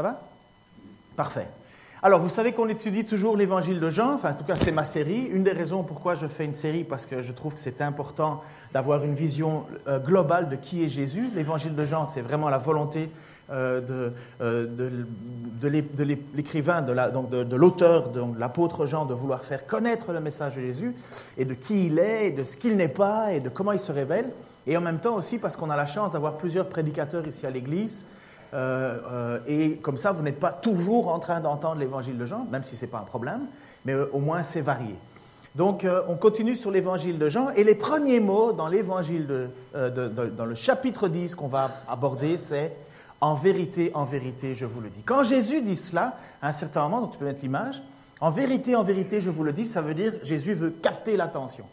Ça va? Parfait. Alors, vous savez qu'on étudie toujours l'évangile de Jean, enfin, en tout cas, c'est ma série. Une des raisons pourquoi je fais une série, parce que je trouve que c'est important d'avoir une vision euh, globale de qui est Jésus. L'évangile de Jean, c'est vraiment la volonté euh, de, euh, l'écrivain, de, l'auteur, de l'apôtre Jean, de vouloir faire connaître le message de Jésus et de qui il est, et de ce qu'il n'est pas et de comment il se révèle. Et en même temps aussi parce qu'on a la chance d'avoir plusieurs prédicateurs ici à l'Église et comme ça, vous n'êtes pas toujours en train d'entendre l'évangile de Jean, même si ce n'est pas un problème, mais euh, au moins c'est varié. Donc, on continue sur l'évangile de Jean, et les premiers mots dans l'évangile, dans le chapitre 10 qu'on va aborder, c'est En vérité, en vérité, je vous le dis. Quand Jésus dit cela, à un certain moment, donc tu peux mettre l'image, En vérité, en vérité, je vous le dis, ça veut dire Jésus veut capter l'attention.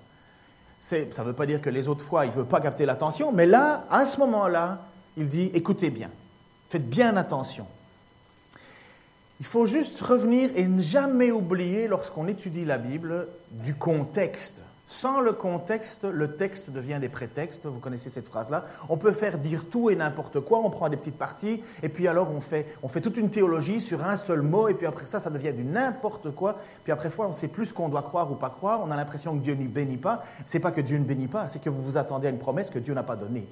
Ça ne veut pas dire que les autres fois, il ne veut pas capter l'attention, mais là, à ce moment-là, il dit Écoutez bien. Faites bien attention. Il faut juste revenir et ne jamais oublier, lorsqu'on étudie la Bible, du contexte. Sans le contexte, le texte devient des prétextes. Vous connaissez cette phrase-là. On peut faire dire tout et n'importe quoi. On prend des petites parties et puis alors on fait, on fait toute une théologie sur un seul mot et puis après ça, ça devient du n'importe quoi. Puis après on ne sait plus ce qu'on doit croire ou pas croire. On a l'impression que Dieu ne bénit pas. C'est pas que Dieu ne bénit pas, c'est que vous vous attendez à une promesse que Dieu n'a pas donnée.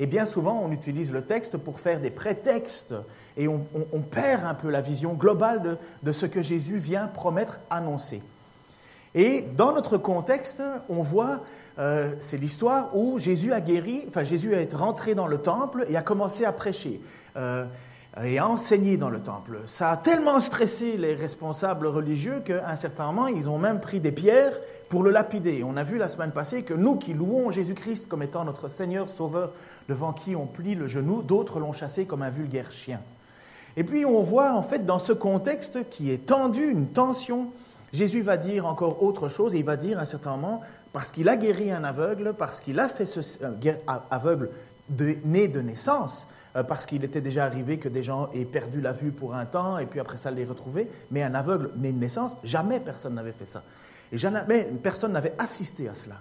Et bien souvent, on utilise le texte pour faire des prétextes et on, perd un peu la vision globale de, ce que Jésus vient promettre, annoncer. Et dans notre contexte, on voit, euh, c'est l'histoire où Jésus a guéri, enfin Jésus est rentré dans le temple et a commencé à prêcher. Euh, et à enseigner dans le temple. Ça a tellement stressé les responsables religieux qu'à un certain moment, ils ont même pris des pierres pour le lapider. On a vu la semaine passée que nous qui louons Jésus-Christ comme étant notre Seigneur Sauveur, devant qui on plie le genou, d'autres l'ont chassé comme un vulgaire chien. Et puis on voit en fait dans ce contexte qui est tendu, une tension, Jésus va dire encore autre chose et il va dire à un certain moment, parce qu'il a guéri un aveugle, parce qu'il a fait ce aveugle né de naissance, euh, parce qu'il était déjà arrivé que des gens aient perdu la vue pour un temps et puis après ça les retrouver, mais un aveugle né de naissance, jamais personne n'avait fait ça. Et jamais personne n'avait assisté à cela.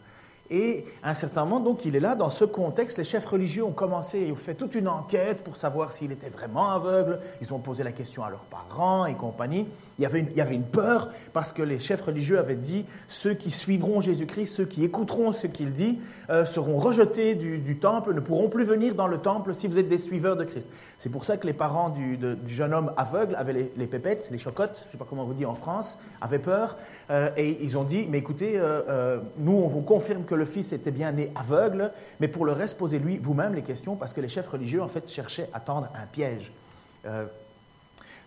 Et à un certain moment, donc, il est là, dans ce contexte, les chefs religieux ont commencé, ils ont fait toute une enquête pour savoir s'il était vraiment aveugle. Ils ont posé la question à leurs parents et compagnie. Il y, avait une, peur parce que les chefs religieux avaient dit ceux qui suivront Jésus-Christ, ceux qui écouteront ce qu'il dit, euh, seront rejetés du, temple, ne pourront plus venir dans le temple si vous êtes des suiveurs de Christ. C'est pour ça que les parents du, jeune homme aveugle avaient les, les pépettes, les chocottes, je ne sais pas comment on vous dit en France, avaient peur. Euh, et ils ont dit, mais écoutez, euh, nous, on vous confirme que le fils était bien né aveugle, mais pour le reste, posez-lui vous-même les questions, parce que les chefs religieux, en fait, cherchaient à tendre un piège.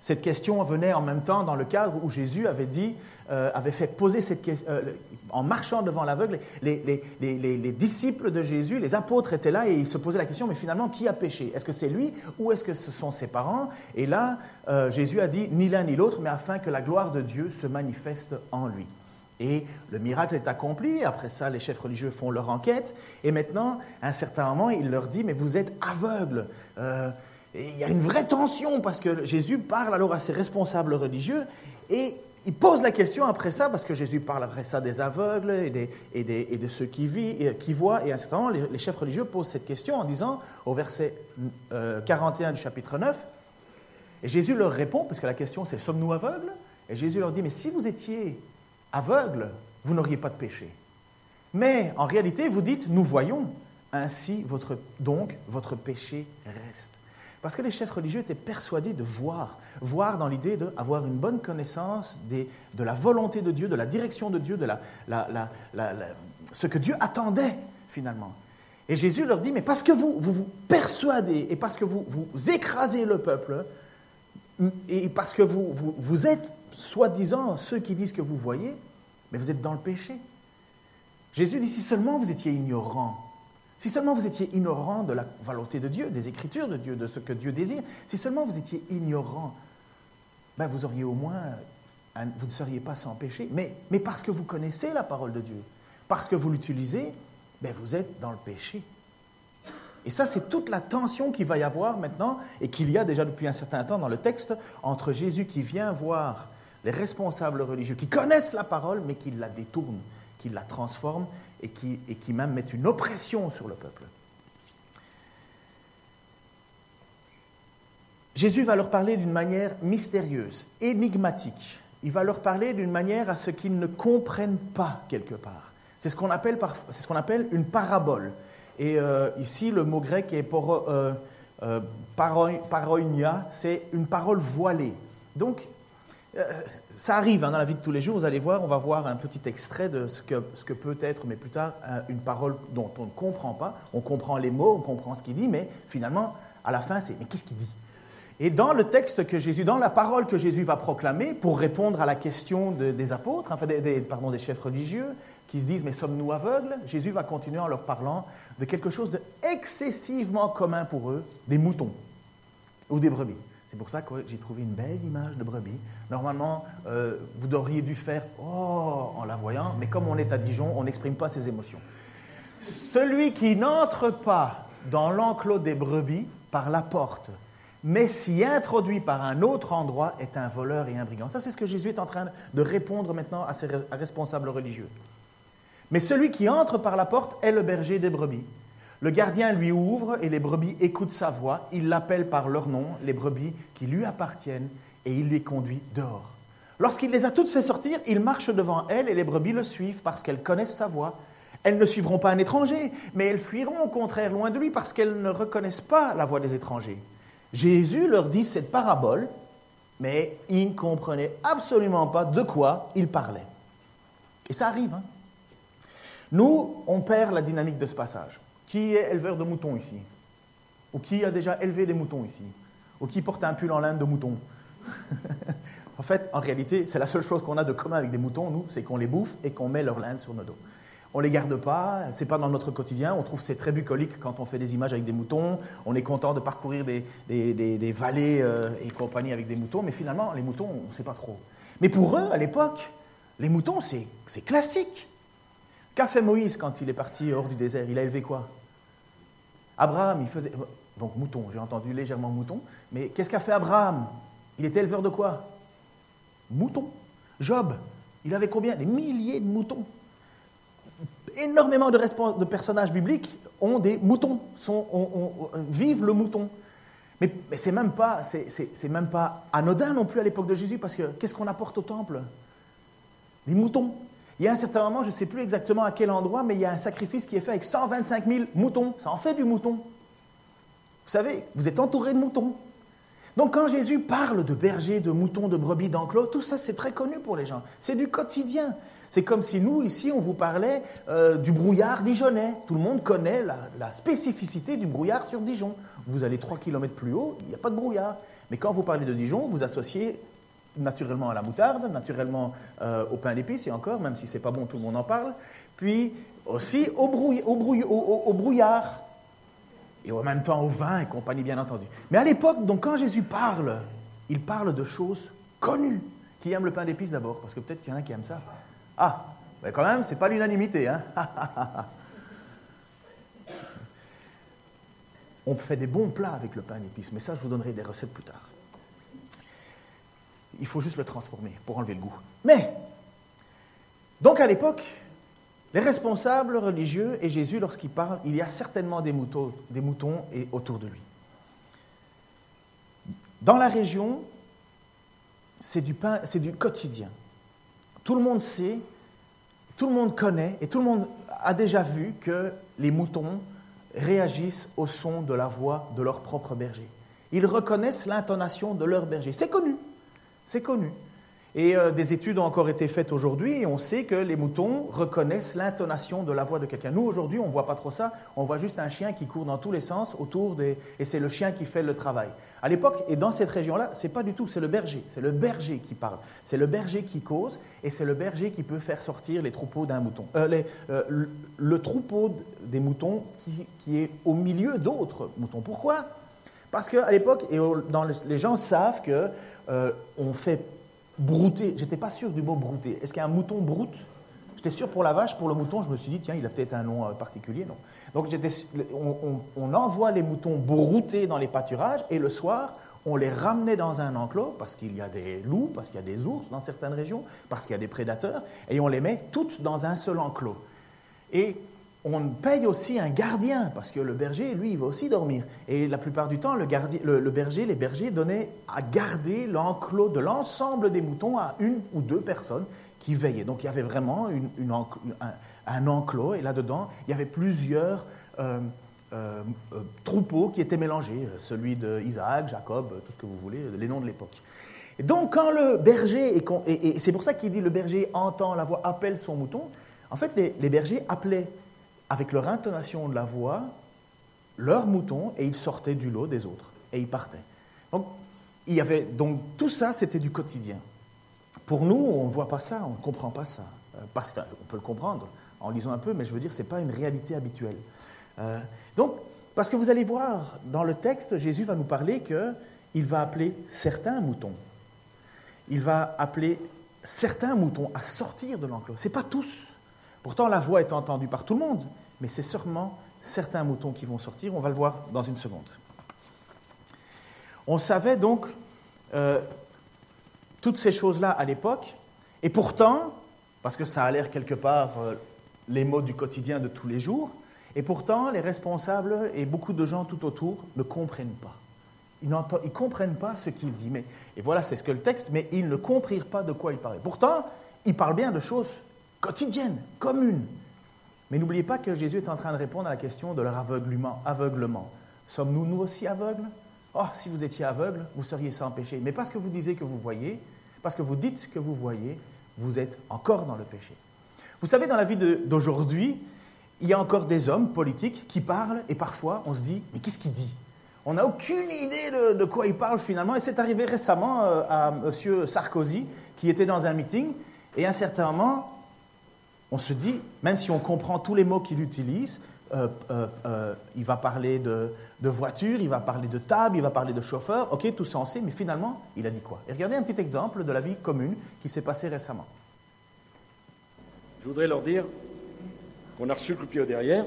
Cette question venait en même temps dans le cadre où Jésus avait dit, euh, avait fait poser cette question, euh, en marchant devant l'aveugle, les, disciples de Jésus, les apôtres étaient là et ils se posaient la question, mais finalement, qui a péché? Est-ce que c'est lui ou est-ce que ce sont ses parents? Et là, euh, Jésus a dit, ni l'un ni l'autre, mais afin que la gloire de Dieu se manifeste en lui. Et le miracle est accompli. Après ça, les chefs religieux font leur enquête. Et maintenant, à un certain moment, il leur dit, mais vous êtes aveugles il y a une vraie tension parce que Jésus parle alors à ses responsables religieux et il pose la question après ça, parce que Jésus parle après ça des aveugles et, et, de ceux qui, vivent, qui voient, et à certain moment, les, chefs religieux posent cette question en disant, au verset 41 euh, du chapitre 9, et Jésus leur répond, parce que la question c'est, sommes-nous aveugles? Et Jésus leur dit, mais si vous étiez aveugles, vous n'auriez pas de péché. Mais en réalité, vous dites, nous voyons, ainsi votre, donc votre péché reste. Parce que les chefs religieux étaient persuadés de voir, voir dans l'idée d'avoir une bonne connaissance de la volonté de Dieu, de la direction de Dieu, de ce que Dieu attendait finalement. Et Jésus leur dit, mais parce que vous vous, persuadez et parce que vous, vous écrasez le peuple, et parce que vous, vous, vous êtes, soi-disant, ceux qui disent que vous voyez, mais vous êtes dans le péché. Jésus dit, si seulement vous étiez ignorants, si seulement vous étiez ignorant de la volonté de Dieu, des écritures de Dieu, de ce que Dieu désire, si seulement vous étiez ignorant, ben vous auriez au moins, vous ne seriez pas sans péché. Mais, mais parce que vous connaissez la parole de Dieu, parce que vous l'utilisez, ben vous êtes dans le péché. Et ça, c'est toute la tension qu'il va y avoir maintenant et qu'il y a déjà depuis un certain temps dans le texte entre Jésus qui vient voir les responsables religieux qui connaissent la parole mais qui la détournent, qui la transforment et qui, et qui même mettent une oppression sur le peuple. Jésus va leur parler d'une manière mystérieuse, énigmatique. Il va leur parler d'une manière à ce qu'ils ne comprennent pas quelque part. C'est ce qu'on appelle, ce appelle une parabole. Et euh, ici, le mot grec est pour, euh, euh, c'est une parole voilée. Donc, ça arrive hein, dans la vie de tous les jours, vous allez voir, on va voir un petit extrait de ce que, ce que peut être, mais plus tard, une parole dont on ne comprend pas. On comprend les mots, on comprend ce qu'il dit, mais finalement, à la fin, c'est mais qu'est-ce qu'il dit? Et dans le texte que Jésus, dans la parole que Jésus va proclamer pour répondre à la question des apôtres, enfin des, pardon, des chefs religieux, qui se disent mais sommes-nous aveugles? Jésus va continuer en leur parlant de quelque chose d'excessivement commun pour eux, des moutons ou des brebis. C'est pour ça que j'ai trouvé une belle image de brebis. Normalement, euh, vous devriez dû faire Oh en la voyant, mais comme on est à Dijon, on n'exprime pas ses émotions. Celui qui n'entre pas dans l'enclos des brebis par la porte, mais s'y introduit par un autre endroit, est un voleur et un brigand. Ça, c'est ce que Jésus est en train de répondre maintenant à ses responsables religieux. Mais celui qui entre par la porte est le berger des brebis. Le gardien lui ouvre et les brebis écoutent sa voix. Il l'appelle par leur nom, les brebis qui lui appartiennent, et il les conduit dehors. Lorsqu'il les a toutes fait sortir, il marche devant elles et les brebis le suivent parce qu'elles connaissent sa voix. Elles ne suivront pas un étranger, mais elles fuiront au contraire loin de lui parce qu'elles ne reconnaissent pas la voix des étrangers. Jésus leur dit cette parabole, mais ils ne comprenaient absolument pas de quoi il parlait. Et ça arrive. Hein Nous, on perd la dynamique de ce passage. Qui est éleveur de moutons ici? Ou qui a déjà élevé des moutons ici? Ou qui porte un pull en laine de mouton? En fait, en réalité, c'est la seule chose qu'on a de commun avec des moutons, nous, c'est qu'on les bouffe et qu'on met leur laine sur nos dos. On ne les garde pas, c'est pas dans notre quotidien. On trouve c'est très bucolique quand on fait des images avec des moutons. On est content de parcourir des, vallées euh, et compagnie avec des moutons, mais finalement, les moutons, on ne sait pas trop. Mais pour eux, à l'époque, les moutons, c'est classique. Qu'a fait Moïse quand il est parti hors du désert? Il a élevé quoi? Abraham, il faisait. Donc mouton, j'ai entendu légèrement mouton, mais qu'est-ce qu'a fait Abraham? Il était éleveur de quoi? Mouton. Job, il avait combien? Des milliers de moutons. Énormément de, personnages bibliques ont des moutons, sont, vivent le mouton. Mais, mais c'est même, pas, même pas anodin non plus à l'époque de Jésus, parce que qu'est-ce qu'on apporte au temple? Des moutons. Il y a un certain moment, je ne sais plus exactement à quel endroit, mais il y a un sacrifice qui est fait avec 125 000 moutons. Ça en fait du mouton. Vous savez, vous êtes entouré de moutons. Donc quand Jésus parle de bergers, de moutons, de brebis, d'enclos, tout ça c'est très connu pour les gens. C'est du quotidien. C'est comme si nous, ici, on vous parlait euh, du brouillard dijonnais. Tout le monde connaît la, la, spécificité du brouillard sur Dijon. Vous allez 3 km plus haut, il n'y a pas de brouillard. Mais quand vous parlez de Dijon, vous associez naturellement à la moutarde, naturellement euh, au pain d'épices, et encore, même si c'est pas bon, tout le monde en parle, puis aussi au, au, brouillard, et en même temps au vin et compagnie, bien entendu. Mais à l'époque, donc quand Jésus parle, il parle de choses connues. Qui aime le pain d'épices d'abord? Parce que peut-être qu'il y en a qui aiment ça. Ah, mais quand même, c'est pas l'unanimité. Hein On fait des bons plats avec le pain d'épices, mais ça, je vous donnerai des recettes plus tard. Il faut juste le transformer pour enlever le goût. Mais, donc à l'époque, les responsables religieux et Jésus, lorsqu'il parle, il y a certainement des moutons, des moutons et autour de lui. Dans la région, c'est du pain, c'est du quotidien. Tout le monde sait, tout le monde connaît et tout le monde a déjà vu que les moutons réagissent au son de la voix de leur propre berger. Ils reconnaissent l'intonation de leur berger. C'est connu. C'est connu. Et euh, des études ont encore été faites aujourd'hui et on sait que les moutons reconnaissent l'intonation de la voix de quelqu'un. Nous, aujourd'hui, on ne voit pas trop ça. On voit juste un chien qui court dans tous les sens autour des... Et c'est le chien qui fait le travail. À l'époque, et dans cette région-là, c'est pas du tout, c'est le berger. C'est le berger qui parle. C'est le berger qui cause et c'est le berger qui peut faire sortir les troupeaux d'un mouton. Euh, euh, le, troupeau des moutons qui, qui est au milieu d'autres moutons. Pourquoi? Parce qu'à l'époque, et dans les gens savent que euh, on fait brouter. J'étais pas sûr du mot brouter. Est-ce qu'il mouton broute? J'étais sûr pour la vache, pour le mouton, je me suis dit, tiens, il a peut-être un nom euh, particulier. Non. Donc on, envoie les moutons brouter dans les pâturages et le soir, on les ramenait dans un enclos parce qu'il y a des loups, parce qu'il y a des ours dans certaines régions, parce qu'il y a des prédateurs, et on les met toutes dans un seul enclos. Et on paye aussi un gardien, parce que le berger, lui, il va aussi dormir. Et la plupart du temps, le, berger, les bergers donnaient à garder l'enclos de l'ensemble des moutons à une ou deux personnes qui veillaient. Donc il y avait vraiment un, enclos, et là-dedans, il y avait plusieurs euh, euh, euh, troupeaux qui étaient mélangés, celui d'Isaac, Jacob, tout ce que vous voulez, les noms de l'époque. Et donc quand le berger, et, c'est pour ça qu'il dit le berger entend la voix, appelle son mouton, en fait les bergers appelaient avec leur intonation de la voix, leurs moutons, et ils sortaient du lot des autres, et ils partaient. Donc, tout ça, c'était du quotidien. Pour nous, on ne voit pas ça, on ne comprend pas ça. Euh, parce qu'on peut le comprendre en lisant un peu, mais je veux dire, ce n'est pas une réalité habituelle. Euh, donc, parce que vous allez voir, dans le texte, Jésus va nous parler qu'il va appeler certains moutons. Il va appeler certains moutons à sortir de l'enclos. Ce n'est pas tous. Pourtant, la voix est entendue par tout le monde, mais c'est sûrement certains moutons qui vont sortir. On va le voir dans une seconde. On savait donc euh, toutes ces choses-là à l'époque, et pourtant, parce que ça a l'air quelque part euh, les mots du quotidien de tous les jours, et pourtant les responsables et beaucoup de gens tout autour ne comprennent pas. Ils ne comprennent pas ce qu'il dit. Mais, et voilà, c'est ce que le texte, mais ils ne comprirent pas de quoi il parlait. Pourtant, il parle bien de choses quotidiennes, communes, mais n'oubliez pas que Jésus est en train de répondre à la question de leur aveuglement. aveuglement. Sommes-nous nous aussi aveugles? Oh, si vous étiez aveugle, vous seriez sans péché. Mais parce que vous disiez que vous voyez, parce que vous dites que vous voyez, vous êtes encore dans le péché. Vous savez, dans la vie d'aujourd'hui, il y a encore des hommes politiques qui parlent et parfois on se dit, mais qu'est-ce qu'il dit? On n'a aucune idée de, quoi il parle finalement. Et c'est arrivé récemment euh, à M. Sarkozy qui était dans un meeting et à un certain moment, on se dit, même si on comprend tous les mots qu'il utilise, euh, euh, euh, il va parler de, voiture, il va parler de table, il va parler de chauffeur, ok, tout ça on sait, mais finalement, il a dit quoi? Et regardez un petit exemple de la vie commune qui s'est passée récemment. Je voudrais leur dire qu'on a reçu le pied au derrière,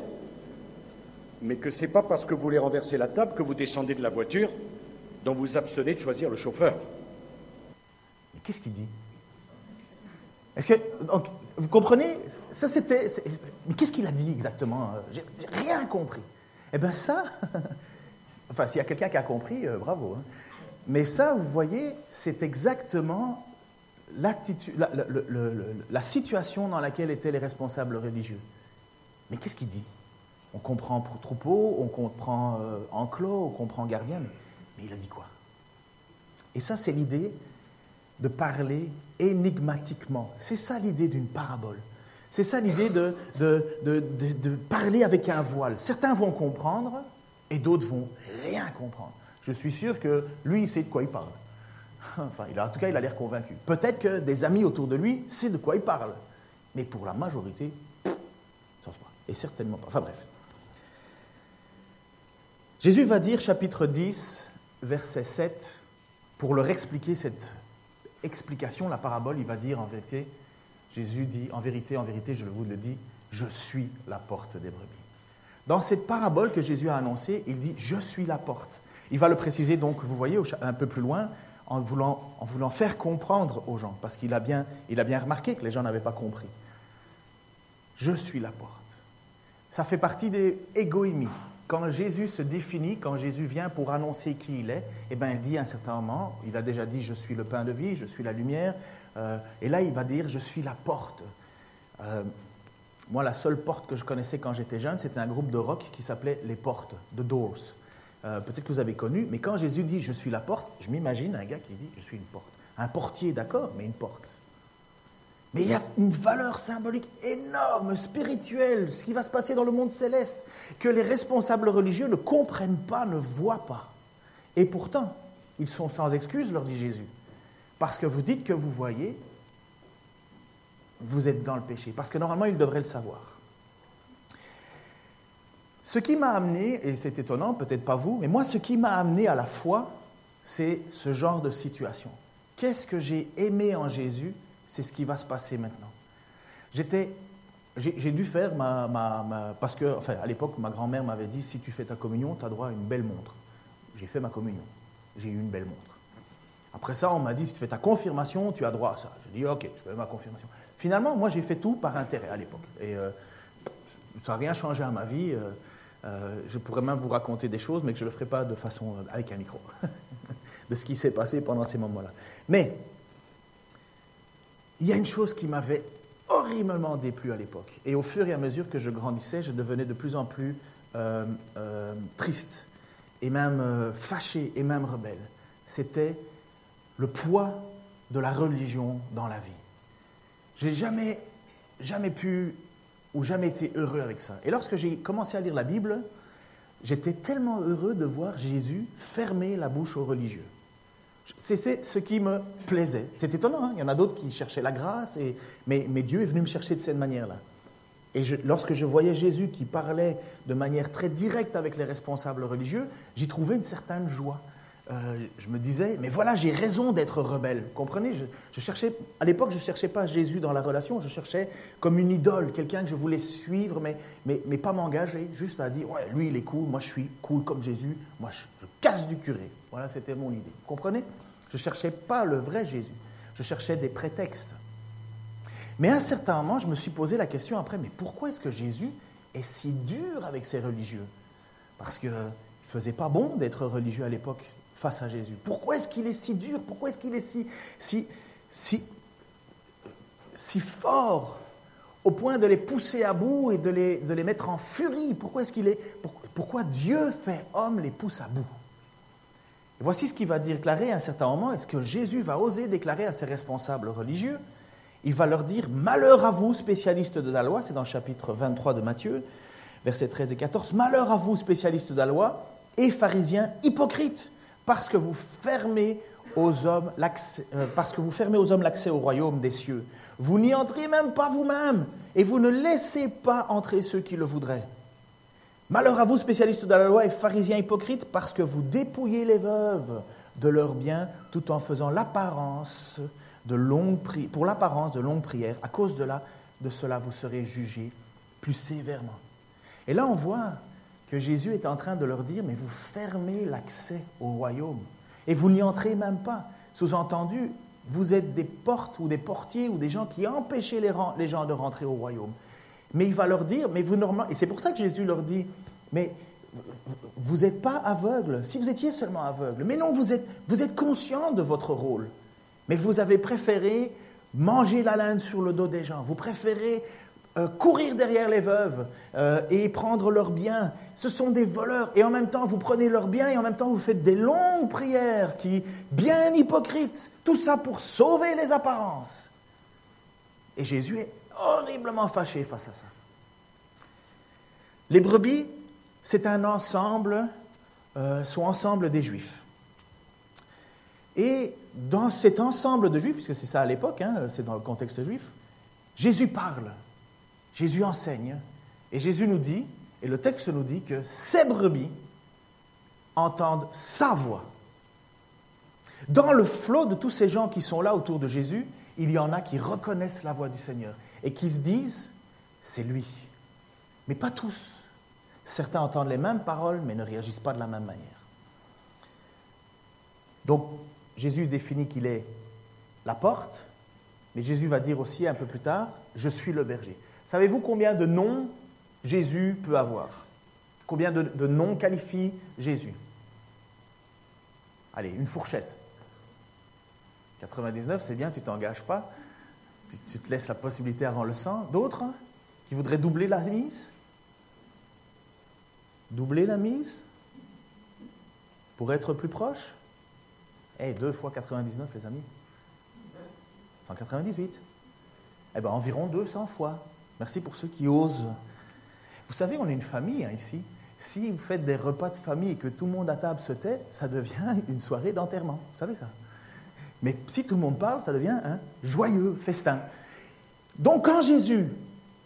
mais que ce n'est pas parce que vous voulez renverser la table que vous descendez de la voiture dont vous abstenez de choisir le chauffeur. Mais qu'est-ce qu'il dit? Est-ce que, donc, vous comprenez? Ça, c'était. Mais qu'est-ce qu'il a dit exactement? J'ai rien compris. Eh bien, ça. enfin, s'il y a quelqu'un qui a compris, euh, bravo. Hein. Mais ça, vous voyez, c'est exactement la, situation dans laquelle étaient les responsables religieux. Mais qu'est-ce qu'il dit? On comprend troupeau, on comprend euh, enclos, on comprend gardien, mais il a dit quoi? Et ça, c'est l'idée de parler énigmatiquement. C'est ça l'idée d'une parabole. C'est ça l'idée de, de, parler avec un voile. Certains vont comprendre et d'autres vont rien comprendre. Je suis sûr que lui, il sait de quoi il parle. Enfin, il a, en tout cas, il a l'air convaincu. Peut-être que des amis autour de lui savent de quoi il parle. Mais pour la majorité, sauf pas. Et certainement pas. Enfin bref. Jésus va dire, chapitre 10, verset 7, pour leur expliquer cette explication, la parabole, il va dire en vérité, Jésus dit, en vérité, en vérité, je vous le dis, je suis la porte des brebis. Dans cette parabole que Jésus a annoncée, il dit, je suis la porte. Il va le préciser donc, vous voyez, un peu plus loin, en voulant, en voulant faire comprendre aux gens, parce qu'il a, bien, a bien remarqué que les gens n'avaient pas compris. Je suis la porte. Ça fait partie des égoïmies. Quand Jésus se définit, quand Jésus vient pour annoncer qui il est, eh bien, il dit à un certain moment, il a déjà dit, je suis le pain de vie, je suis la lumière, euh, et là, il va dire, je suis la porte. Euh, moi, la seule porte que je connaissais quand j'étais jeune, c'était un groupe de rock qui s'appelait Les Portes, The Doors. Euh, peut-être que vous avez connu, mais quand Jésus dit, je suis la porte, je m'imagine un gars qui dit, je suis une porte. Un portier, d'accord, mais une porte. Mais il y a une valeur symbolique énorme, spirituelle, ce qui va se passer dans le monde céleste, que les responsables religieux ne comprennent pas, ne voient pas. Et pourtant, ils sont sans excuse, leur dit Jésus. Parce que vous dites que vous voyez, vous êtes dans le péché. Parce que normalement, ils devraient le savoir. Ce qui m'a amené, et c'est étonnant, peut-être pas vous, mais moi, ce qui m'a amené à la foi, c'est ce genre de situation. Qu'est-ce que j'ai aimé en Jésus c'est ce qui va se passer maintenant. J'étais, j'ai dû faire ma, Parce que, à l'époque, ma grand-mère m'avait dit si tu fais ta communion, tu as droit à une belle montre. J'ai fait ma communion. J'ai eu une belle montre. Après ça, on m'a dit si tu fais ta confirmation, tu as droit à ça. J'ai dit ok, je fais ma confirmation. Finalement, moi, j'ai fait tout par intérêt à l'époque. Et euh, ça n'a rien changé à ma vie. je pourrais même vous raconter des choses, mais que je ne le ferai pas de façon avec un micro, de ce qui s'est passé pendant ces moments-là. Mais il y a une chose qui m'avait horriblement déplu à l'époque. Et au fur et à mesure que je grandissais, je devenais de plus en plus euh, euh, triste, et même euh, fâché, et même rebelle. C'était le poids de la religion dans la vie. J'ai jamais, jamais pu ou jamais été heureux avec ça. Et lorsque j'ai commencé à lire la Bible, j'étais tellement heureux de voir Jésus fermer la bouche aux religieux. C'est ce qui me plaisait. C'est étonnant, hein. il y en a d'autres qui cherchaient la grâce, mais, Dieu est venu me chercher de cette manière-là. Et lorsque je voyais Jésus qui parlait de manière très directe avec les responsables religieux, j'y trouvais une certaine joie. Euh, je me disais, mais voilà, j'ai raison d'être rebelle. Vous comprenez? Je, cherchais, À l'époque, je ne cherchais pas Jésus dans la relation, je cherchais comme une idole, quelqu'un que je voulais suivre, mais, pas m'engager, juste à dire, ouais, lui, il est cool, moi, je suis cool comme Jésus, moi, je casse du curé. Voilà, c'était mon idée. Vous comprenez? Je ne cherchais pas le vrai Jésus, je cherchais des prétextes. Mais à un certain moment, je me suis posé la question après, mais pourquoi est-ce que Jésus est si dur avec ses religieux? Parce qu'il ne faisait pas bon d'être religieux à l'époque face à Jésus. Pourquoi est-ce qu'il est si dur? Pourquoi est-ce qu'il est si, si, si, si fort au point de les pousser à bout et de les, de les mettre en furie? Pourquoi est-ce qu'il est, pourquoi Dieu fait homme les pousse à bout? Voici ce qu'il va déclarer à un certain moment, est ce que Jésus va oser déclarer à ses responsables religieux? Il va leur dire Malheur à vous, spécialistes de la loi, c'est dans le chapitre 23 de Matthieu, versets 13 et 14. Malheur à vous, spécialistes de la loi et pharisiens hypocrites, parce que vous fermez aux hommes l'accès, euh, parce que vous fermez aux hommes l'accès au royaume des cieux. Vous n'y entrez même pas vous-même, et vous ne laissez pas entrer ceux qui le voudraient. Malheur à vous, spécialistes de la loi et pharisiens hypocrites, parce que vous dépouillez les veuves de leurs biens tout en faisant l'apparence de longues pour l'apparence de longues prières. À cause de cela, vous serez jugés plus sévèrement. Et là, on voit que Jésus est en train de leur dire, mais vous fermez l'accès au royaume et vous n'y entrez même pas. Sous-entendu, vous êtes des portes ou des portiers ou des gens qui empêchaient les gens de rentrer au royaume. Mais il va leur dire, mais vous normalement, et c'est pour ça que Jésus leur dit, mais vous n'êtes pas aveugle. Si vous étiez seulement aveugle, mais non, vous êtes, vous êtes conscient de votre rôle. Mais vous avez préféré manger la laine sur le dos des gens. Vous préférez euh, courir derrière les veuves euh, et prendre leurs biens. Ce sont des voleurs. Et en même temps, vous prenez leurs biens et en même temps, vous faites des longues prières qui, bien hypocrites, tout ça pour sauver les apparences. Et Jésus est horriblement fâché face à ça. Les brebis, c'est un ensemble, euh, sont ensemble des juifs. Et dans cet ensemble de juifs, puisque c'est ça à l'époque, hein, c'est dans le contexte juif, Jésus parle, Jésus enseigne, et Jésus nous dit, et le texte nous dit que ces brebis entendent sa voix. Dans le flot de tous ces gens qui sont là autour de Jésus, il y en a qui reconnaissent la voix du Seigneur et qui se disent, c'est lui. Mais pas tous. Certains entendent les mêmes paroles, mais ne réagissent pas de la même manière. Donc, Jésus définit qu'il est la porte, mais Jésus va dire aussi un peu plus tard, je suis le berger. Savez-vous combien de noms Jésus peut avoir? Combien de, noms qualifie Jésus? Allez, une fourchette. 99, c'est bien, tu t'engages pas tu te laisses la possibilité avant le sang. D'autres hein, qui voudraient doubler la mise Doubler la mise Pour être plus proche Eh, 2 fois 99, les amis 198. Eh bien, environ 200 fois. Merci pour ceux qui osent. Vous savez, on est une famille hein, ici. Si vous faites des repas de famille et que tout le monde à table se tait, ça devient une soirée d'enterrement. Vous savez ça? Mais si tout le monde parle, ça devient un joyeux festin. Donc quand Jésus,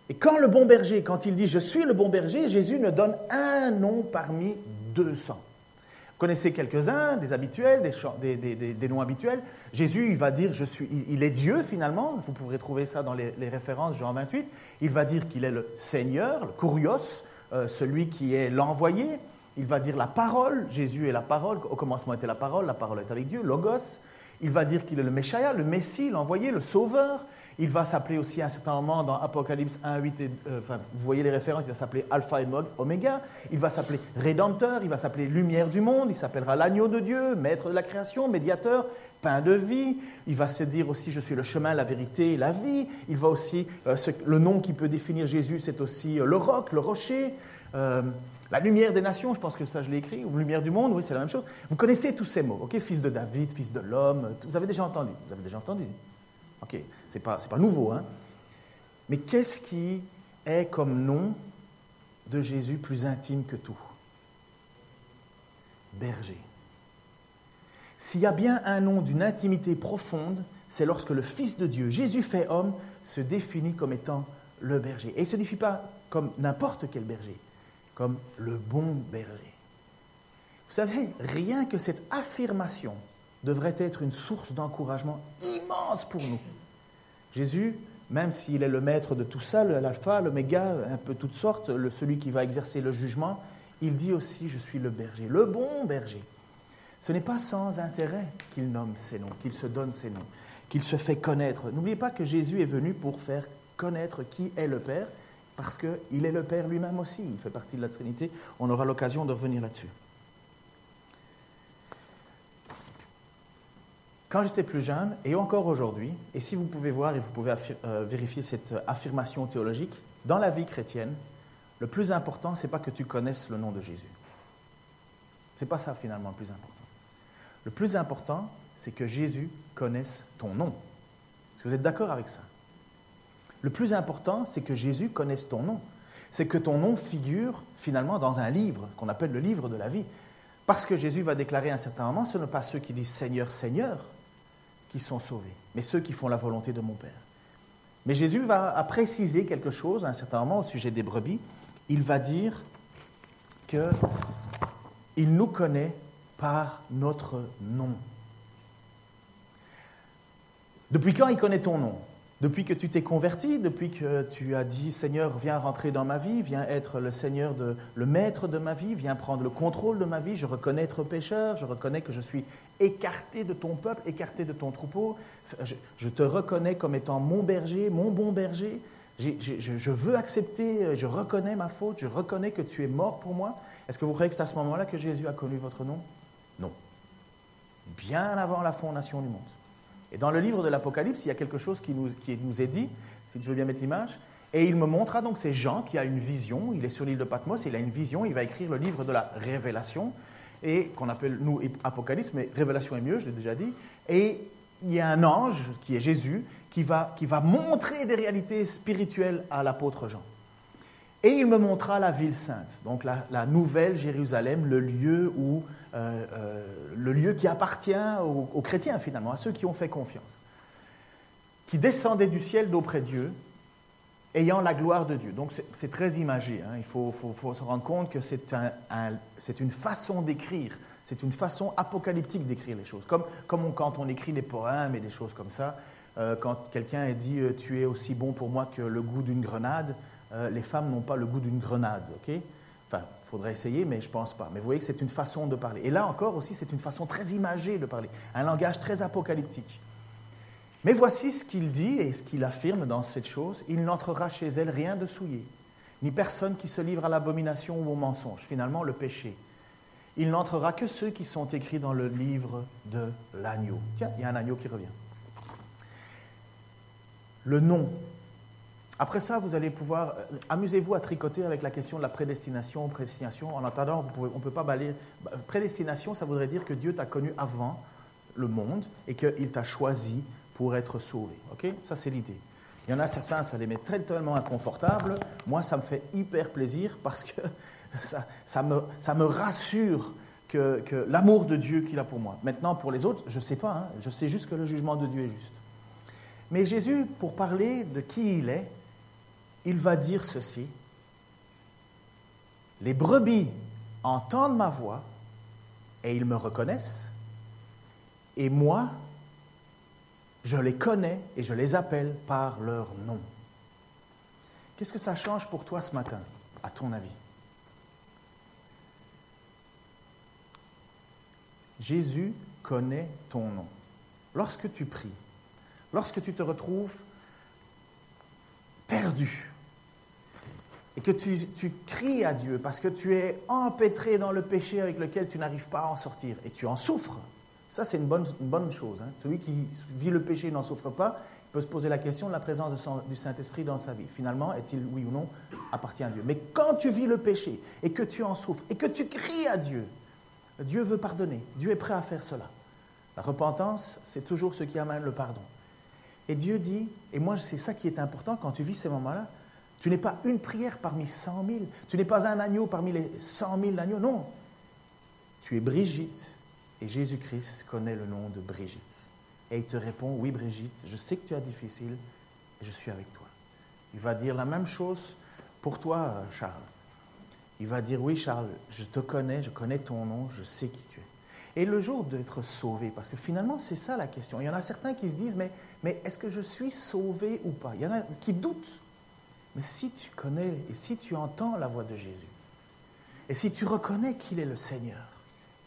et quand le bon berger, quand il dit je suis le bon berger, Jésus ne donne un nom parmi 200. Vous connaissez quelques-uns, des habituels, des, noms habituels. Jésus, il va dire, je suis, il est Dieu finalement. Vous pourrez trouver ça dans les, références, Jean 28. Il va dire qu'il est le Seigneur, le Kurios, euh, celui qui est l'envoyé. Il va dire la parole. Jésus est la parole. Au commencement était la parole. La parole est avec Dieu. Logos. Il va dire qu'il est le Messia, le Messie, l'envoyé, le Sauveur. Il va s'appeler aussi à un certain moment dans Apocalypse 1, 8, et, euh, enfin, vous voyez les références, il va s'appeler Alpha et Oméga, il va s'appeler Rédempteur, il va s'appeler Lumière du monde, il s'appellera l'agneau de Dieu, Maître de la création, Médiateur, Pain de vie, il va se dire aussi je suis le chemin, la vérité et la vie, il va aussi, euh, le nom qui peut définir Jésus c'est aussi euh, le roc, le rocher, la lumière des nations, je pense que ça je l'ai écrit, ou lumière du monde, oui, c'est la même chose. Vous connaissez tous ces mots, ok Fils de David, fils de l'homme, vous avez déjà entendu, vous avez déjà entendu. Ok, c'est pas, pas nouveau, hein Mais qu'est-ce qui est comme nom de Jésus plus intime que tout? Berger. S'il y a bien un nom d'une intimité profonde, c'est lorsque le Fils de Dieu, Jésus fait homme, se définit comme étant le berger. Et il ne se définit pas comme n'importe quel berger, comme le bon berger. Vous savez, rien que cette affirmation devrait être une source d'encouragement immense pour nous. Jésus, même s'il est le maître de tout ça, l'alpha, l'oméga, un peu toutes sortes, celui qui va exercer le jugement, il dit aussi, je suis le berger, le bon berger. Ce n'est pas sans intérêt qu'il nomme ses noms, qu'il se donne ses noms, qu'il se fait connaître. N'oubliez pas que Jésus est venu pour faire connaître qui est le Père, parce qu'il est le Père lui-même aussi, il fait partie de la Trinité. On aura l'occasion de revenir là-dessus. Quand j'étais plus jeune, et encore aujourd'hui, et si vous pouvez voir et vous pouvez euh, vérifier cette affirmation théologique, dans la vie chrétienne, le plus important, ce n'est pas que tu connaisses le nom de Jésus. Ce n'est pas ça finalement le plus important. Le plus important, c'est que Jésus connaisse ton nom. Est-ce que vous êtes d'accord avec ça? Le plus important, c'est que Jésus connaisse ton nom. C'est que ton nom figure finalement dans un livre qu'on appelle le livre de la vie. Parce que Jésus va déclarer à un certain moment, ce ne sont pas ceux qui disent Seigneur, Seigneur qui sont sauvés, mais ceux qui font la volonté de mon Père. Mais Jésus va préciser quelque chose à un certain moment au sujet des brebis. Il va dire qu'il nous connaît par notre nom. Depuis quand il connaît ton nom? Depuis que tu t'es converti, depuis que tu as dit Seigneur, viens rentrer dans ma vie, viens être le Seigneur, de, le maître de ma vie, viens prendre le contrôle de ma vie, je reconnais être pécheur, je reconnais que je suis écarté de ton peuple, écarté de ton troupeau, je, te reconnais comme étant mon berger, mon bon berger, je, je, veux accepter, je reconnais ma faute, je reconnais que tu es mort pour moi. Est-ce que vous croyez que c'est à ce moment-là que Jésus a connu votre nom? Non. Bien avant la fondation du monde. Et dans le livre de l'Apocalypse, il y a quelque chose qui nous, est dit, si tu veux bien mettre l'image. Et il me montra donc ces Jean qui a une vision, il est sur l'île de Patmos, il a une vision, il va écrire le livre de la révélation, et qu'on appelle nous Apocalypse, mais révélation est mieux, je l'ai déjà dit. Et il y a un ange, qui est Jésus, qui va montrer des réalités spirituelles à l'apôtre Jean. Et il me montra la ville sainte, donc la, nouvelle Jérusalem, le lieu, où, euh, euh, le lieu qui appartient aux, chrétiens finalement, à ceux qui ont fait confiance, qui descendait du ciel d'auprès Dieu, ayant la gloire de Dieu. Donc c'est très imagé, hein. il faut, se rendre compte que c'est une façon d'écrire, c'est une façon apocalyptique d'écrire les choses, comme, quand on écrit des poèmes et des choses comme ça. Euh, quand quelqu'un dit Tu es aussi bon pour moi que le goût d'une grenade euh, les femmes n'ont pas le goût d'une grenade. ok? Enfin, il faudrait essayer, mais je ne pense pas. Mais vous voyez que c'est une façon de parler. Et là encore aussi, c'est une façon très imagée de parler, un langage très apocalyptique. Mais voici ce qu'il dit et ce qu'il affirme dans cette chose. Il n'entrera chez elle rien de souillé, ni personne qui se livre à l'abomination ou au mensonge, finalement le péché. Il n'entrera que ceux qui sont écrits dans le livre de l'agneau. Tiens, il y a un agneau qui revient. Le nom après ça, vous allez pouvoir, euh, amusez-vous à tricoter avec la question de la prédestination, prédestination. En attendant, on ne peut pas balayer. Bah, prédestination, ça voudrait dire que Dieu t'a connu avant le monde et qu'il t'a choisi pour être sauvé. Ok? Ça, c'est l'idée. Il y en a certains, ça les met très, tellement inconfortables. Moi, ça me fait hyper plaisir parce que ça, me, ça me rassure que, que l'amour de Dieu qu'il a pour moi. Maintenant, pour les autres, je ne sais pas. Hein. je sais juste que le jugement de Dieu est juste. Mais Jésus, pour parler de qui il est, il va dire ceci. Les brebis entendent ma voix et ils me reconnaissent. Et moi, je les connais et je les appelle par leur nom. Qu'est-ce que ça change pour toi ce matin, à ton avis? Jésus connaît ton nom. Lorsque tu pries, lorsque tu te retrouves perdu et que tu, cries à Dieu parce que tu es empêtré dans le péché avec lequel tu n'arrives pas à en sortir et tu en souffres, ça c'est une bonne, une bonne chose. Hein. Celui qui vit le péché n'en souffre pas, il peut se poser la question de la présence du Saint-Esprit dans sa vie. Finalement, est-il oui ou non appartient à Dieu? Mais quand tu vis le péché et que tu en souffres et que tu cries à Dieu, Dieu veut pardonner. Dieu est prêt à faire cela. La repentance, c'est toujours ce qui amène le pardon. Et Dieu dit, et moi c'est ça qui est important quand tu vis ces moments-là, tu n'es pas une prière parmi cent mille, tu n'es pas un agneau parmi les cent mille agneaux, non. Tu es Brigitte et Jésus-Christ connaît le nom de Brigitte. Et il te répond, oui Brigitte, je sais que tu as difficile et je suis avec toi. Il va dire la même chose pour toi, Charles. Il va dire, oui Charles, je te connais, je connais ton nom, je sais qui tu es. Et le jour d'être sauvé, parce que finalement c'est ça la question. Il y en a certains qui se disent, mais, mais est-ce que je suis sauvé ou pas? Il y en a qui doutent. Mais si tu connais et si tu entends la voix de Jésus, et si tu reconnais qu'il est le Seigneur,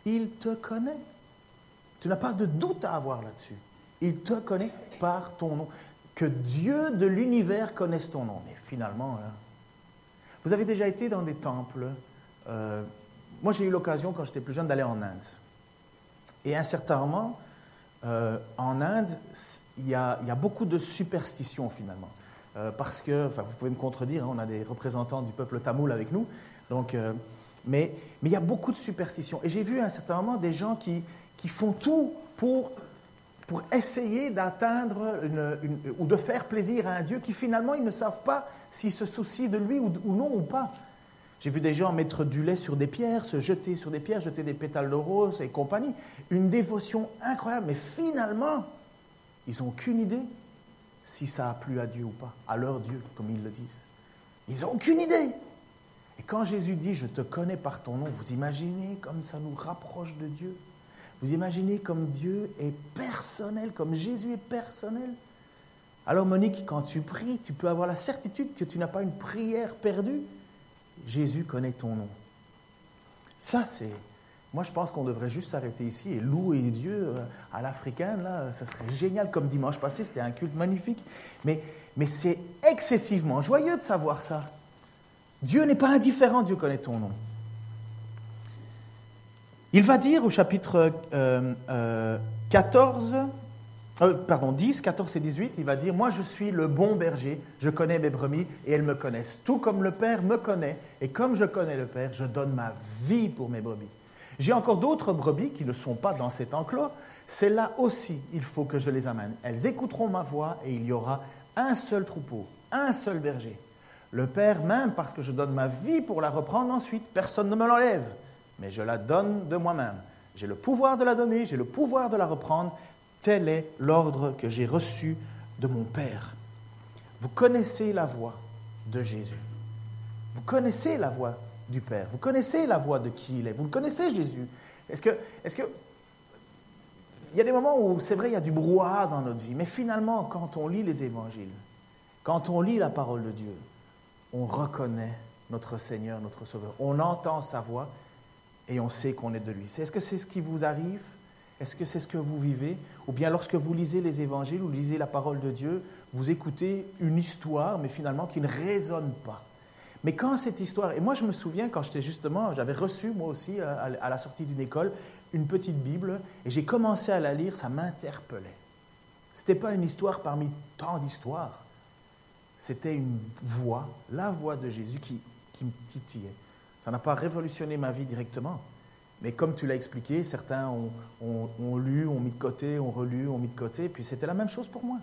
il te connaît. Tu n'as pas de doute à avoir là-dessus. Il te connaît par ton nom. Que Dieu de l'univers connaisse ton nom. Mais finalement, hein, vous avez déjà été dans des temples. Euh, moi, j'ai eu l'occasion, quand j'étais plus jeune, d'aller en Inde. Et un euh, en Inde, il y, a, beaucoup de superstitions finalement. Euh, parce que, enfin, vous pouvez me contredire, hein, on a des représentants du peuple tamoul avec nous. Donc, mais, mais il y a beaucoup de superstitions. Et j'ai vu à un certain moment des gens qui, qui font tout pour pour essayer d'atteindre ou de faire plaisir à un Dieu qui finalement ils ne savent pas s'il se soucie de lui ou, ou non ou pas. J'ai vu des gens mettre du lait sur des pierres, se jeter sur des pierres, jeter des pétales de rose et compagnie. Une dévotion incroyable, mais finalement, ils n'ont aucune idée si ça a plu à Dieu ou pas, à leur Dieu, comme ils le disent. Ils n'ont aucune idée. Et quand Jésus dit Je te connais par ton nom, vous imaginez comme ça nous rapproche de Dieu vous imaginez comme Dieu est personnel, comme Jésus est personnel Alors Monique, quand tu pries, tu peux avoir la certitude que tu n'as pas une prière perdue. Jésus connaît ton nom. Ça, c'est... Moi, je pense qu'on devrait juste s'arrêter ici et louer Dieu euh, à l'africaine. Là, ça serait génial. Comme dimanche passé, c'était un culte magnifique. Mais, c'est excessivement joyeux de savoir ça. Dieu n'est pas indifférent, Dieu connaît ton nom. Il va dire au chapitre 14, euh, euh, euh, pardon, 10, 14 et 18, il va dire, moi je suis le bon berger, je connais mes brebis et elles me connaissent. Tout comme le Père me connaît et comme je connais le Père, je donne ma vie pour mes brebis. J'ai encore d'autres brebis qui ne sont pas dans cet enclos. C'est là aussi, il faut que je les amène. Elles écouteront ma voix et il y aura un seul troupeau, un seul berger. Le Père même, parce que je donne ma vie pour la reprendre ensuite, personne ne me l'enlève mais je la donne de moi-même. J'ai le pouvoir de la donner, j'ai le pouvoir de la reprendre. Tel est l'ordre que j'ai reçu de mon Père. Vous connaissez la voix de Jésus. Vous connaissez la voix Vous connaissez la voix de qui il est. Vous le connaissez, Jésus. Est-ce que, est-ce que, il y a des moments où c'est vrai, il y a du brouhaha dans notre vie, mais finalement, quand on lit les évangiles, quand on lit la parole de Dieu, on reconnaît notre Seigneur, notre Sauveur. On entend sa voix et on sait qu'on est de lui. Est-ce que c'est ce qui vous arrive? Est-ce que c'est ce que vous vivez? Ou bien lorsque vous lisez les évangiles ou lisez la parole de Dieu, vous écoutez une histoire, mais finalement qui ne résonne pas. Mais quand cette histoire, et moi je me souviens quand j'étais justement, j'avais reçu moi aussi à la sortie d'une école une petite Bible, et j'ai commencé à la lire, ça m'interpellait. Ce n'était pas une histoire parmi tant d'histoires, c'était une voix, la voix de Jésus qui, qui me titillait. Ça n'a pas révolutionné ma vie directement. Mais comme tu l'as expliqué, certains ont, lu, ont mis de côté, ont relu, ont mis de côté, puis c'était la même chose pour moi.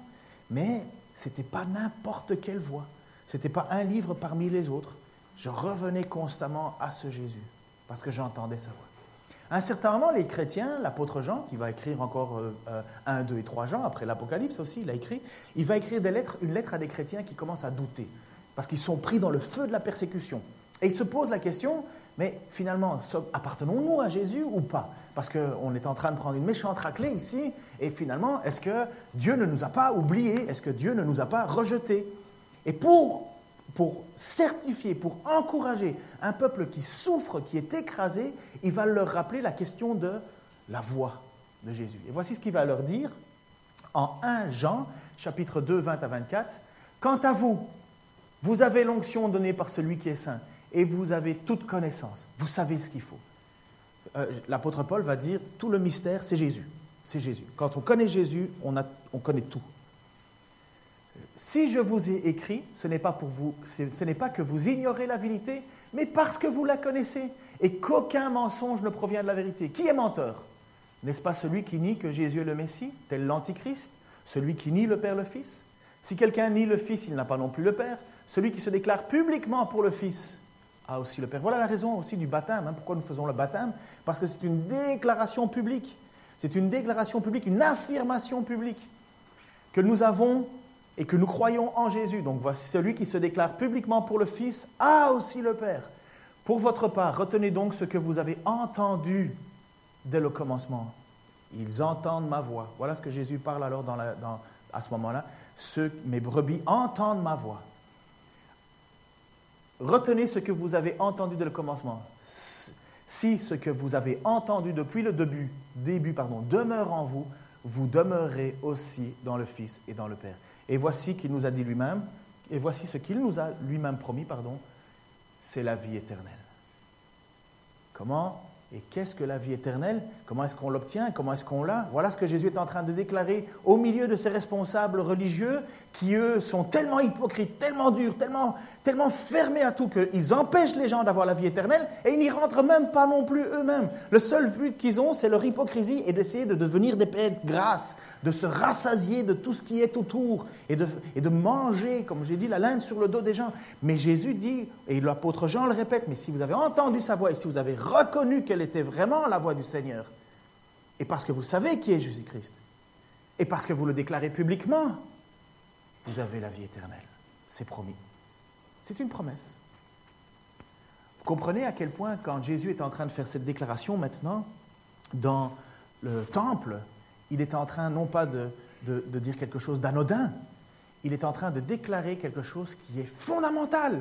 Mais ce n'était pas n'importe quelle voix. Ce n'était pas un livre parmi les autres. Je revenais constamment à ce Jésus, parce que j'entendais sa voix. À un certain moment, les chrétiens, l'apôtre Jean, qui va écrire encore euh, euh, un, deux et trois Jean, après l'Apocalypse aussi, il a écrit, il va écrire une lettre à des chrétiens qui commencent à douter, parce qu'ils sont pris dans le feu de la persécution. Et il se pose la question, mais finalement, appartenons-nous à Jésus ou pas? Parce qu'on est en train de prendre une méchante raclée ici, et finalement, est-ce que Dieu ne nous a pas oubliés? Est-ce que Dieu ne nous a pas rejetés? Et pour, certifier, pour encourager un peuple qui souffre, qui est écrasé, il va leur rappeler la question de la voix de Jésus. Et voici ce qu'il va leur dire en 1 Jean, chapitre 2, 20 à 24. Quant à vous, Vous avez l'onction donnée par celui qui est saint et vous avez toute connaissance. Vous savez ce qu'il faut. Euh, l'apôtre Paul va dire, tout le mystère, c'est Jésus. C'est Jésus. Quand on connaît Jésus, on connaît tout. Si je vous ai écrit, ce n'est pas pour vous, ce n'est pas que vous ignorez la vérité, mais parce que vous la connaissez et qu'aucun mensonge ne provient de la vérité. Qui est menteur? N'est-ce pas celui qui nie que Jésus est le Messie, tel l'Antichrist? Celui qui nie le Père, le Fils? Si quelqu'un nie le Fils, il n'a pas non plus le Père. Celui qui se déclare publiquement pour le Fils a aussi le Père. Voilà la raison aussi du baptême. Hein. Pourquoi nous faisons le baptême? Parce que c'est une déclaration publique. C'est une déclaration publique, une affirmation publique que nous avons et que nous croyons en Jésus. Donc voici celui qui se déclare publiquement pour le Fils a aussi le Père. Pour votre part, retenez donc ce que vous avez entendu dès le commencement. Ils entendent ma voix. Voilà ce que Jésus parle alors à ce moment-là. mes brebis entendent ma voix. Retenez ce que vous avez entendu dès le commencement. Si ce que vous avez entendu depuis le début, demeure en vous, vous demeurez aussi dans le Fils et dans le Père. Et voici qu'il nous a dit lui-même, et voici ce qu'il nous a lui-même promis, pardon, c'est la vie éternelle. Comment et qu'est-ce que la vie éternelle? Comment est-ce qu'on l'obtient? Comment est-ce qu'on l'a? Voilà ce que Jésus est en train de déclarer au milieu de ces responsables religieux qui, eux, sont tellement hypocrites, tellement durs, tellement, tellement fermés à tout qu'ils empêchent les gens d'avoir la vie éternelle et ils n'y rentrent même pas non plus eux-mêmes. Le seul but qu'ils ont, c'est leur hypocrisie et d'essayer de devenir des de grâce, de se rassasier de tout ce qui est autour et de, et de manger, comme j'ai dit, la laine sur le dos des gens. Mais Jésus dit, et l'apôtre Jean le répète, mais si vous avez entendu sa voix et si vous avez reconnu qu'elle était vraiment la voix du Seigneur, et parce que vous savez qui est Jésus-Christ, et parce que vous le déclarez publiquement, vous avez la vie éternelle. C'est promis. C'est une promesse. Vous comprenez à quel point, quand Jésus est en train de faire cette déclaration maintenant, dans le temple, il est en train non pas de, dire quelque chose d'anodin, il est en train de déclarer quelque chose qui est fondamental.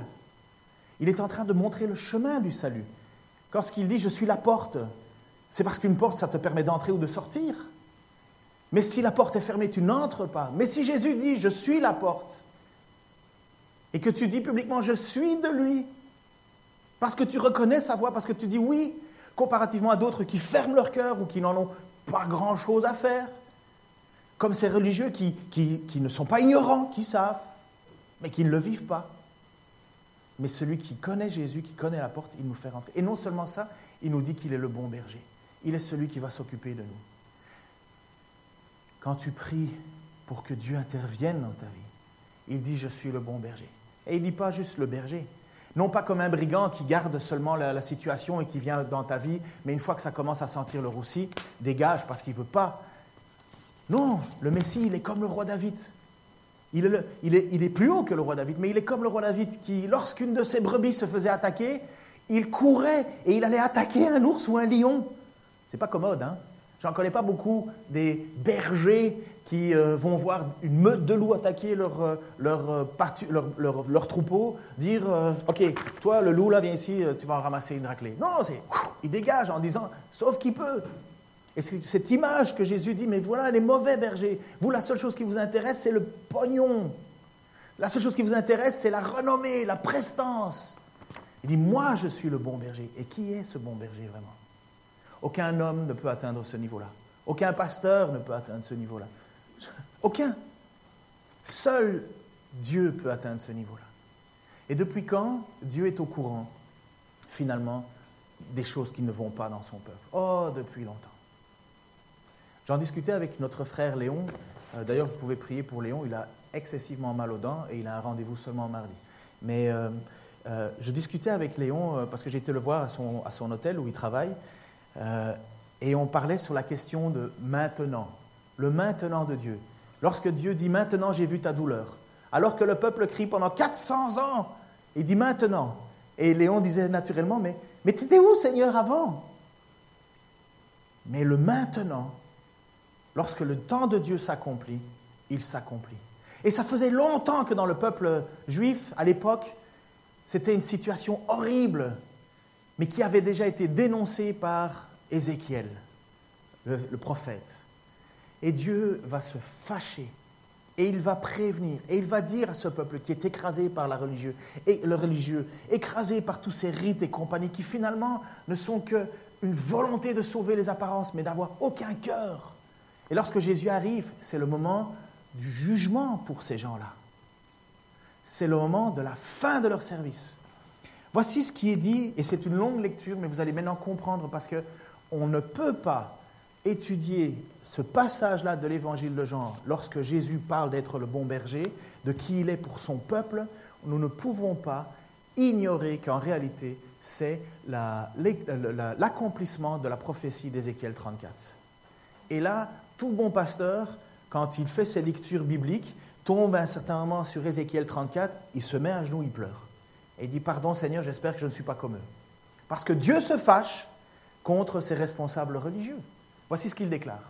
Il est en train de montrer le chemin du salut. Lorsqu'il dit Je suis la porte, c'est parce qu'une porte, ça te permet d'entrer ou de sortir. Mais si la porte est fermée, tu n'entres pas. Mais si Jésus dit Je suis la porte, et que tu dis publiquement Je suis de lui, parce que tu reconnais sa voix, parce que tu dis oui, comparativement à d'autres qui ferment leur cœur ou qui n'en ont pas grand-chose à faire. Comme ces religieux qui, qui, ne sont pas ignorants, qui savent, mais qui ne le vivent pas. Mais celui qui connaît Jésus, qui connaît la porte, il nous fait rentrer. Et non seulement ça, il nous dit qu'il est le bon berger. Il est celui qui va s'occuper de nous. Quand tu pries pour que Dieu intervienne dans ta vie, il dit Je suis le bon berger. Et il ne dit pas juste le berger, non pas comme un brigand qui garde seulement la, situation et qui vient dans ta vie, mais une fois que ça commence à sentir le roussi, dégage parce qu'il ne veut pas. Non, le Messie, il est comme le roi David. Il est, plus haut que le roi David, mais il est comme le roi David qui, lorsqu'une de ses brebis se faisait attaquer, il courait et il allait attaquer un ours ou un lion. C'est pas commode, hein J'en connais pas beaucoup des bergers qui euh, vont voir une meute de loups attaquer leur, euh, euh, leur, troupeau, dire Ok, toi, le loup, là, viens ici, tu vas en ramasser une raclée. Non, c'est. Il dégage en disant Sauf qui peut. Et c'est cette image que Jésus dit Mais voilà les mauvais bergers. Vous, la seule chose qui vous intéresse, c'est le pognon. La seule chose qui vous intéresse, c'est la renommée, la prestance. Il dit Moi, je suis le bon berger. Et qui est ce bon berger vraiment? Aucun homme ne peut atteindre ce niveau-là. Aucun pasteur ne peut atteindre ce niveau-là. Aucun. Seul Dieu peut atteindre ce niveau-là. Et depuis quand Dieu est au courant, finalement, des choses qui ne vont pas dans son peuple? Oh, depuis longtemps. J'en discutais avec notre frère Léon. Euh, d'ailleurs, vous pouvez prier pour Léon. Il a excessivement mal aux dents et il a un rendez-vous seulement mardi. Mais euh, euh, je discutais avec Léon parce que j'ai été le voir à son, hôtel où il travaille. Et on parlait sur la question de maintenant, le maintenant de Dieu. Lorsque Dieu dit maintenant j'ai vu ta douleur, alors que le peuple crie pendant 400 ans, il dit maintenant. Et Léon disait naturellement, mais, mais tu étais où Seigneur avant? Mais le maintenant, lorsque le temps de Dieu s'accomplit, il s'accomplit. Et ça faisait longtemps que dans le peuple juif, à l'époque, c'était une situation horrible, mais qui avait déjà été dénoncée par Ézéchiel, le, prophète. Et Dieu va se fâcher Et il va prévenir, et il va dire à ce peuple qui est écrasé par la religieux, et le religieux, écrasé par tous ces rites et compagnies qui finalement ne sont qu'une volonté de sauver les apparences, mais d'avoir aucun cœur. Et lorsque Jésus arrive, c'est le moment du jugement pour ces gens-là. C'est le moment de la fin de leur service. Voici ce qui est dit, et c'est une longue lecture, mais vous allez maintenant comprendre parce que on ne peut pas étudier ce passage-là de l'évangile de Jean, lorsque Jésus parle d'être le bon berger, de qui il est pour son peuple, nous ne pouvons pas ignorer qu'en réalité, c'est l'accomplissement de la prophétie d'Ézéchiel 34. Et là, tout bon pasteur, quand il fait ses lectures bibliques, tombe un certain moment sur Ézéchiel 34, il se met à genoux, il pleure. Et il dit, pardon Seigneur, j'espère que je ne suis pas comme eux. Parce que Dieu se fâche contre ses responsables religieux. Voici ce qu'il déclare.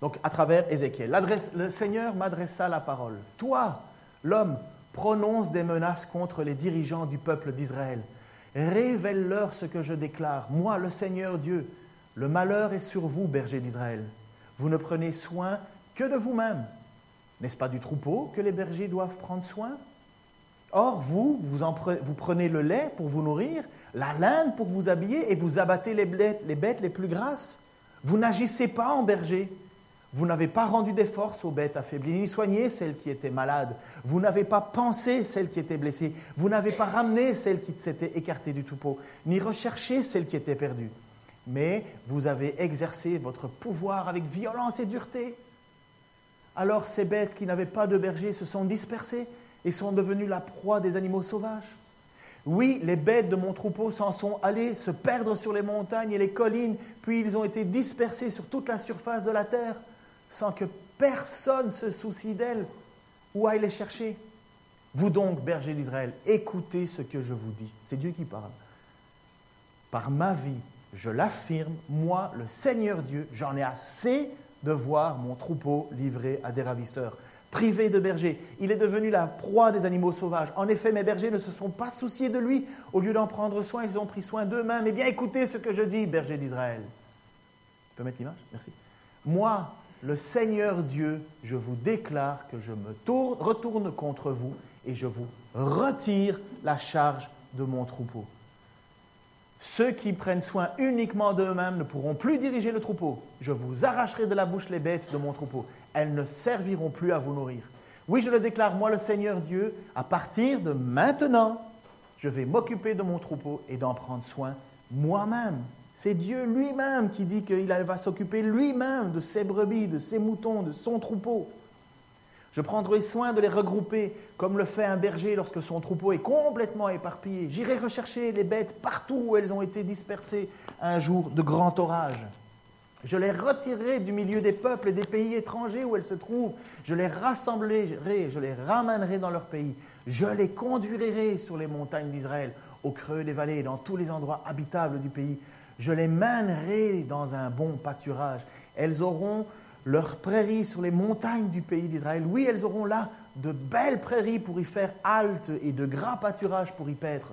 Donc, à travers Ézéchiel. Le Seigneur m'adressa la parole. Toi, l'homme, prononce des menaces contre les dirigeants du peuple d'Israël. Révèle-leur ce que je déclare. Moi, le Seigneur Dieu, le malheur est sur vous, berger d'Israël. Vous ne prenez soin que de vous-même. N'est-ce pas du troupeau que les bergers doivent prendre soin? Or, vous, vous, prenez le lait pour vous nourrir, la laine pour vous habiller, et vous abattez les bêtes les plus grasses. Vous n'agissez pas en berger. Vous n'avez pas rendu des forces aux bêtes affaiblies, ni soigné celles qui étaient malades. Vous n'avez pas pensé celles qui étaient blessées. Vous n'avez pas ramené celles qui s'étaient écartées du troupeau, ni recherché celles qui étaient perdues. Mais vous avez exercé votre pouvoir avec violence et dureté. Alors ces bêtes qui n'avaient pas de berger se sont dispersées et sont devenues la proie des animaux sauvages. Oui, les bêtes de mon troupeau s'en sont allées se perdre sur les montagnes et les collines, puis ils ont été dispersés sur toute la surface de la terre, sans que personne se soucie d'elles ou aille les chercher. Vous donc, bergers d'Israël, écoutez ce que je vous dis. C'est Dieu qui parle. Par ma vie, je l'affirme, moi, le Seigneur Dieu, j'en ai assez de voir mon troupeau livré à des ravisseurs privé de berger. Il est devenu la proie des animaux sauvages. En effet, mes bergers ne se sont pas souciés de lui. Au lieu d'en prendre soin, ils ont pris soin d'eux-mêmes. Eh bien, écoutez ce que je dis, berger d'Israël. Tu peux mettre l'image? Merci. Moi, le Seigneur Dieu, je vous déclare que je me retourne contre vous et je vous retire la charge de mon troupeau. Ceux qui prennent soin uniquement d'eux-mêmes ne pourront plus diriger le troupeau. Je vous arracherai de la bouche les bêtes de mon troupeau. Elles ne serviront plus à vous nourrir. Oui, je le déclare, moi le Seigneur Dieu, à partir de maintenant, je vais m'occuper de mon troupeau et d'en prendre soin moi-même. C'est Dieu lui-même qui dit qu'il va s'occuper lui-même de ses brebis, de ses moutons, de son troupeau. Je prendrai soin de les regrouper comme le fait un berger lorsque son troupeau est complètement éparpillé. J'irai rechercher les bêtes partout où elles ont été dispersées un jour de grand orage. Je les retirerai du milieu des peuples et des pays étrangers où elles se trouvent. Je les rassemblerai, je les ramènerai dans leur pays. Je les conduirai sur les montagnes d'Israël, au creux des vallées, dans tous les endroits habitables du pays. Je les mènerai dans un bon pâturage. Elles auront leurs prairies sur les montagnes du pays d'Israël. Oui, elles auront là de belles prairies pour y faire halte et de gras pâturages pour y paître.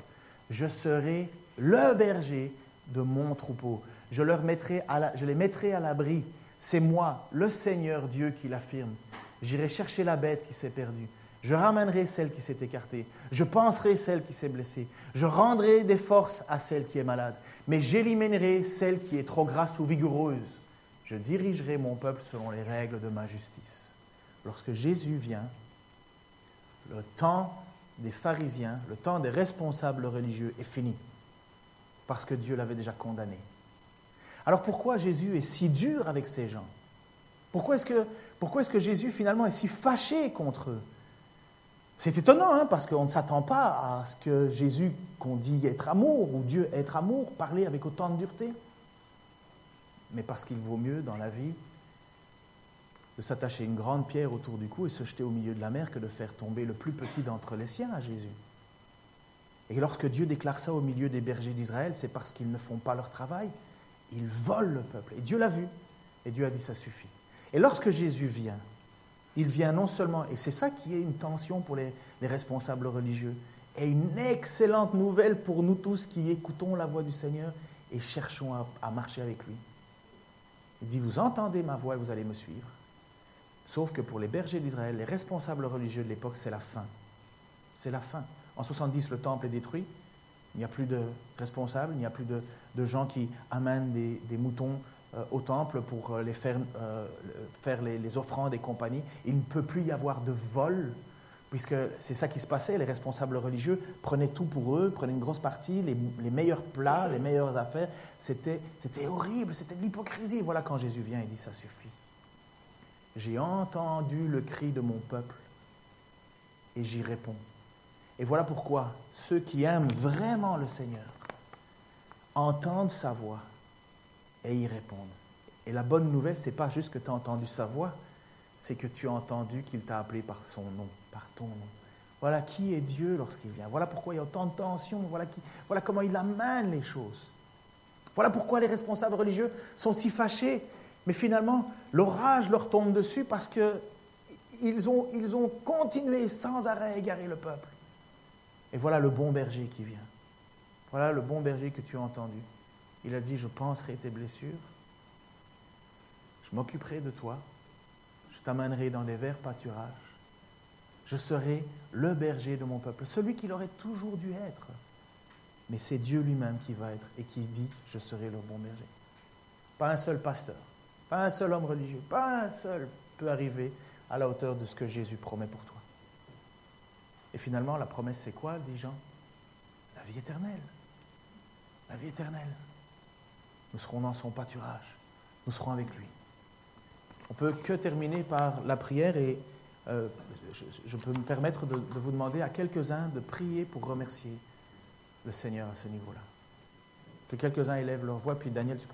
Je serai le berger de mon troupeau. Je, les mettrai à l'abri. C'est moi, le Seigneur Dieu, qui l'affirme. J'irai chercher la bête qui s'est perdue. Je ramènerai celle qui s'est écartée. Je penserai celle qui s'est blessée. Je rendrai des forces à celle qui est malade. Mais j'éliminerai celle qui est trop grasse ou vigoureuse je dirigerai mon peuple selon les règles de ma justice. Lorsque Jésus vient, le temps des pharisiens, le temps des responsables religieux est fini, parce que Dieu l'avait déjà condamné. Alors pourquoi Jésus est si dur avec ces gens? Pourquoi est-ce que, Jésus finalement est si fâché contre eux? C'est étonnant, hein, parce qu'on ne s'attend pas à ce que Jésus, qu'on dit être amour, ou Dieu être amour, parler avec autant de dureté mais parce qu'il vaut mieux dans la vie de s'attacher une grande pierre autour du cou et se jeter au milieu de la mer que de faire tomber le plus petit d'entre les siens à Jésus. Et lorsque Dieu déclare ça au milieu des bergers d'Israël, c'est parce qu'ils ne font pas leur travail, ils volent le peuple. Et Dieu l'a vu, et Dieu a dit ça suffit. Et lorsque Jésus vient, il vient non seulement, et c'est ça qui est une tension pour les, responsables religieux, et une excellente nouvelle pour nous tous qui écoutons la voix du Seigneur et cherchons à marcher avec lui. Il dit, vous entendez ma voix et vous allez me suivre. Sauf que pour les bergers d'Israël, les responsables religieux de l'époque, c'est la fin. C'est la fin. En 70, le temple est détruit. Il n'y a plus de responsables, il n'y a plus de, gens qui amènent des, moutons euh, au temple pour euh, les faire, euh, faire les, offrandes et compagnie. Il ne peut plus y avoir de vol, puisque c'est ça qui se passait. Les responsables religieux prenaient tout pour eux, prenaient une grosse partie, les, meilleurs plats, les meilleures affaires. C'était horrible, c'était de l'hypocrisie. Voilà quand Jésus vient et dit ça suffit. J'ai entendu le cri de mon peuple et j'y réponds. Et voilà pourquoi ceux qui aiment vraiment le Seigneur entendent sa voix et y répondent. Et la bonne nouvelle, c'est pas juste que tu as entendu sa voix, c'est que tu as entendu qu'il t'a appelé par son nom, par ton nom. Voilà qui est Dieu lorsqu'il vient. Voilà pourquoi il y a autant de tensions. Voilà, qui, voilà comment il amène les choses. Voilà pourquoi les responsables religieux sont si fâchés. Mais finalement, l'orage leur tombe dessus parce qu'ils ont, ils ont continué sans arrêt à égarer le peuple. Et voilà le bon berger qui vient. Voilà le bon berger que tu as entendu. Il a dit, je penserai tes blessures, je m'occuperai de toi, t'amènerai dans les verts pâturages, je serai le berger de mon peuple, celui qu'il aurait toujours dû être. Mais c'est Dieu lui-même qui va être et qui dit, je serai le bon berger. Pas un seul pasteur, pas un seul homme religieux, pas un seul peut arriver à la hauteur de ce que Jésus promet pour toi. Et finalement, la promesse, c'est quoi, dit Jean? La vie éternelle. La vie éternelle. Nous serons dans son pâturage. Nous serons avec lui. On peut que terminer par la prière et euh, je, peux me permettre de, vous demander à quelques-uns de prier pour remercier le Seigneur à ce niveau-là. Que quelques-uns élèvent leur voix, puis Daniel, tu